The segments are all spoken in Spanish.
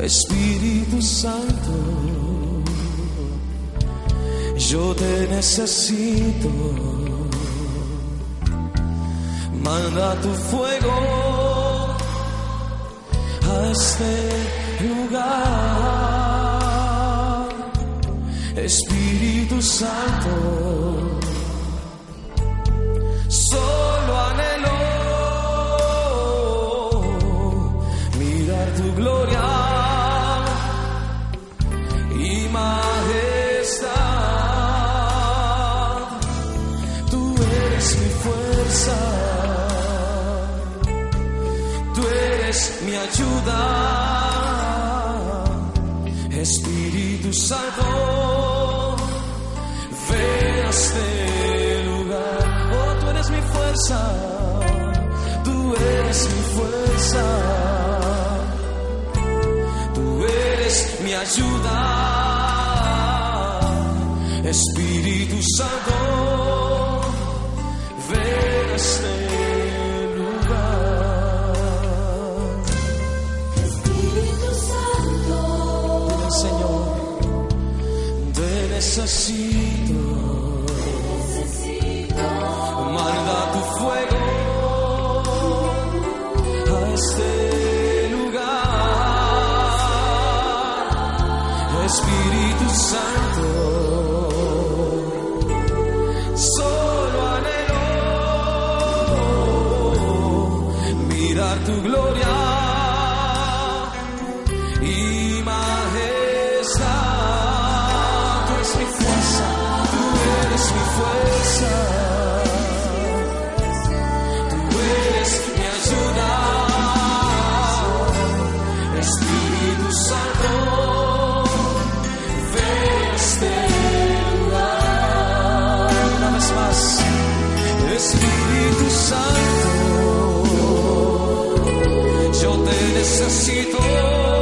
Espíritu Santo, yo te necesito. Manda tu fuego a este lugar. Espíritu Santo, mi ayuda, Espíritu Santo. Ven a este lugar, oh, tú eres mi fuerza, tú eres mi fuerza. Tú eres mi ayuda, Espíritu Santo, ven a este lugar. Espíritu Santo, Señor, te necesito, necesito manda tu fuego a este lugar, Espíritu Santo. Te necesito.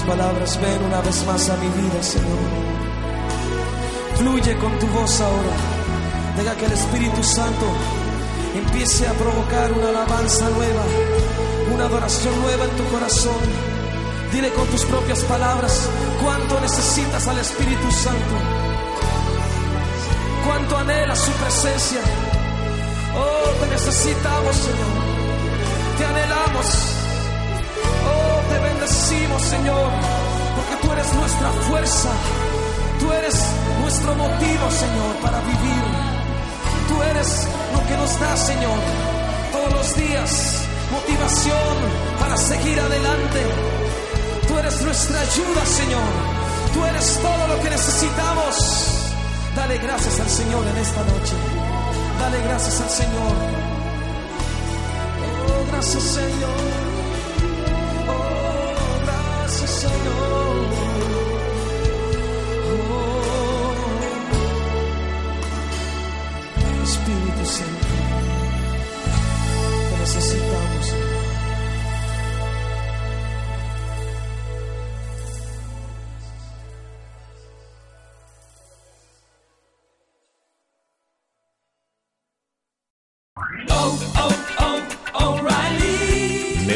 palabras, ven una vez más a mi vida, Señor. Fluye con tu voz ahora. Deja que el Espíritu Santo empiece a provocar una alabanza nueva, una adoración nueva en tu corazón. Dile con tus propias palabras cuánto necesitas al Espíritu Santo. Cuánto anhelas su presencia. Oh, te necesitamos, Señor. Te anhelamos. Nuestra fuerza. Tú eres nuestro motivo, Señor, para vivir. Tú eres lo que nos da, Señor, todos los días. Motivación para seguir adelante. Tú eres nuestra ayuda, Señor. Tú eres todo lo que necesitamos. Dale gracias al Señor en esta noche. Dale gracias al Señor. Oh, gracias, Señor. Oh, gracias, Señor.